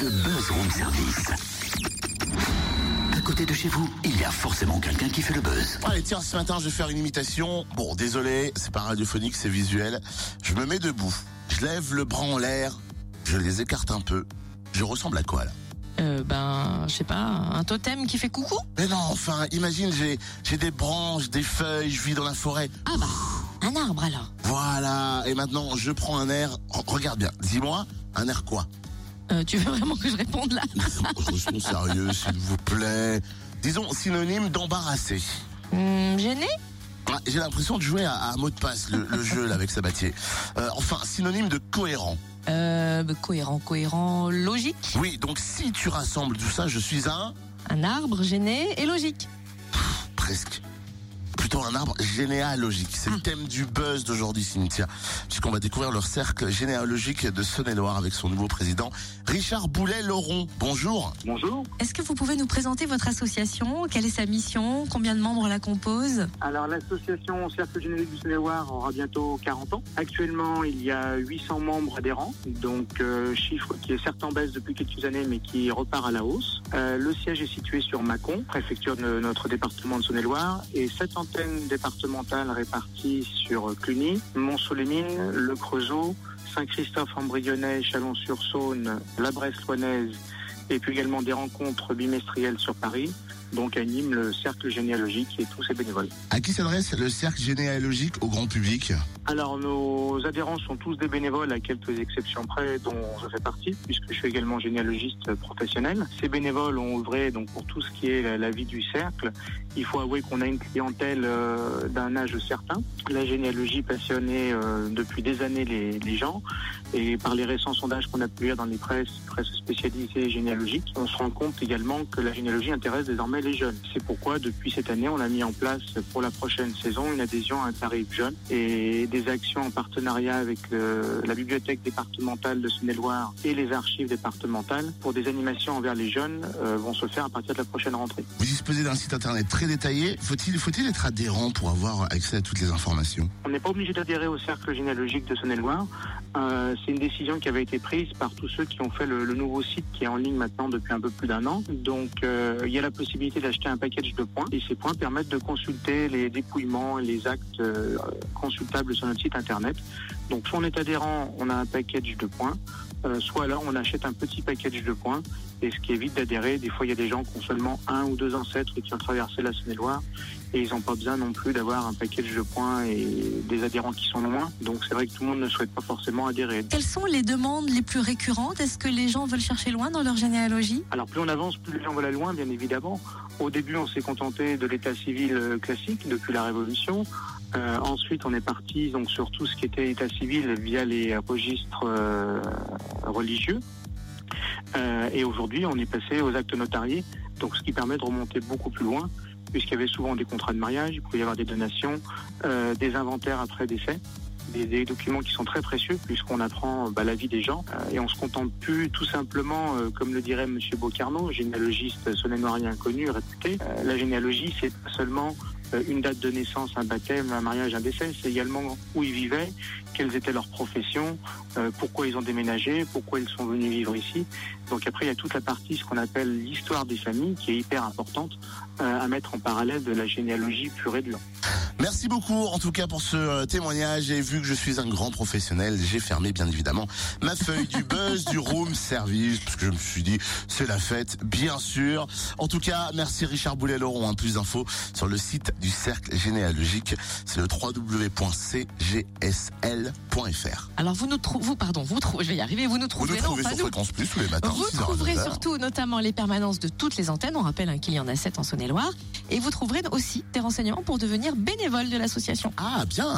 le Buzz Room Service. À côté de chez vous, il y a forcément quelqu'un qui fait le buzz. Allez, tiens, ce matin, je vais faire une imitation. Bon, désolé, c'est pas radiophonique, c'est visuel. Je me mets debout. Je lève le bras en l'air. Je les écarte un peu. Je ressemble à quoi, là Euh, ben, je sais pas, un totem qui fait coucou? Mais non, enfin, imagine, j'ai, j'ai des branches, des feuilles, je vis dans la forêt. Ah bah, un arbre alors. Voilà. Et maintenant, je prends un air. Regarde bien. Dis-moi, un air quoi? Euh, tu veux vraiment que je réponde là Restons sérieux, s'il vous plaît. Disons synonyme d'embarrassé. Hum, Gêné Ah, J'ai l'impression de jouer à, mot de passe, le, le jeu là avec Sabatier. Euh, enfin, synonyme de cohérent. euh, bah, Cohérent, cohérent, logique. Oui, donc si tu rassembles tout ça, je suis un Un arbre gêné et logique. presque. Plutôt un arbre généalogique. C'est le thème du buzz d'aujourd'hui, Cynthia. Puisqu'on va découvrir leur cercle généalogique de Saône-et-Loire avec son nouveau président, Richard Boulet-Laurent. Bonjour. Bonjour. Est-ce que vous pouvez nous présenter votre association? Quelle est sa mission? Combien de membres la composent Alors l'association Cercle Généalogique du Saône-et-Loire aura bientôt 40 ans. Actuellement, il y a 800 membres adhérents, donc euh, chiffre qui est certes en baisse depuis quelques années, mais qui repart à la hausse. Euh, le siège est situé sur Mâcon, préfecture de notre département de Saône-et-Loire, et sept départementales réparties sur Cluny, Mont-Solémine, Le Creusot, Saint-Christophe-en-Brionnais, Chalon-sur-Saône, la Bresse-Loinaise, et puis également des rencontres bimestrielles sur Paris. Donc anime le cercle généalogique et tous ses bénévoles. À qui s'adresse le cercle généalogique au grand public? Alors nos adhérents sont tous des bénévoles à quelques exceptions près dont je fais partie puisque je suis également généalogiste professionnel. Ces bénévoles ont œuvré donc pour tout ce qui est la, vie du cercle. Il faut avouer qu'on a une clientèle euh, d'un âge certain. La généalogie passionnait euh, depuis des années les, les gens et par les récents sondages qu'on a pu lire dans les presses, presses spécialisées généalogiques, on se rend compte également que la généalogie intéresse désormais les jeunes. C'est pourquoi depuis cette année, on a mis en place pour la prochaine saison une adhésion à un tarif jeune et des actions en partenariat avec le- la bibliothèque départementale de Saône-et-Loire et les archives départementales pour des animations envers les jeunes euh, vont se faire à partir de la prochaine rentrée. Vous disposez d'un site internet très détaillé. Faut-il faut-il être adhérent pour avoir accès à toutes les informations? On n'est pas obligé d'adhérer au cercle généalogique de Saône-et-Loire. Euh, c'est une décision qui avait été prise par tous ceux qui ont fait le, le nouveau site qui est en ligne maintenant depuis un peu plus d'un an. Donc euh, il y a la possibilité d'acheter un package de points et ces points permettent de consulter les dépouillements et les actes euh, consultables sur notre site internet. Donc soit on est adhérent, on a un package de points, euh, soit là on achète un petit package de points et ce qui évite d'adhérer. Des fois il y a des gens qui ont seulement un ou deux ancêtres qui ont traversé la Saône-et-Loire et ils n'ont pas besoin non plus d'avoir un package de points et des adhérents qui sont loin. Donc c'est vrai que tout le monde ne souhaite pas forcément adhérer. Quelles sont les demandes les plus récurrentes? Est-ce que les gens veulent chercher loin dans leur généalogie? Alors plus on avance, plus les gens veulent aller loin, bien évidemment. Au début, on s'est contenté de l'état civil euh, classique depuis la Révolution. Euh, ensuite, on est parti donc sur tout ce qui était état civil via les registres euh, religieux. Et aujourd'hui, on est passé aux actes notariés, donc ce qui permet de remonter beaucoup plus loin, puisqu'il y avait souvent des contrats de mariage, il pouvait y avoir des donations, des inventaires après décès. Des, des documents qui sont très précieux puisqu'on apprend bah, la vie des gens euh, et on se contente plus tout simplement, euh, comme le dirait Monsieur Beaucarneau, généalogiste sonnénoirien connu, réputé. Euh, la généalogie, c'est pas seulement une date de naissance, un baptême, un mariage, un décès, c'est également où ils vivaient, quelles étaient leurs professions, euh, pourquoi ils ont déménagé, pourquoi ils sont venus vivre ici. Donc après, il y a toute la partie, ce qu'on appelle l'histoire des familles, qui est hyper importante euh, à mettre en parallèle de la généalogie pure et dure. Merci beaucoup en tout cas pour ce euh, témoignage et vu que je suis un grand professionnel, j'ai fermé bien évidemment ma feuille du buzz du room service parce que je me suis dit c'est la fête bien sûr. En tout cas, merci Richard Boulet-Laurent. Hein, plus d'infos sur le site du cercle généalogique, c'est le www.cgsl.fr. Alors vous nous trouvez, vous pardon, vous trouvez, je vais y arriver, vous nous Vous trouvez sur nous. Fréquence Plus tous les matins. Vous 6h à trouverez 9h. surtout notamment les permanences de toutes les antennes. On rappelle hein, qu'il y en a 7 en Saône-et-Loire. Et vous trouverez aussi des renseignements pour devenir bénévole de l'association. Ah bien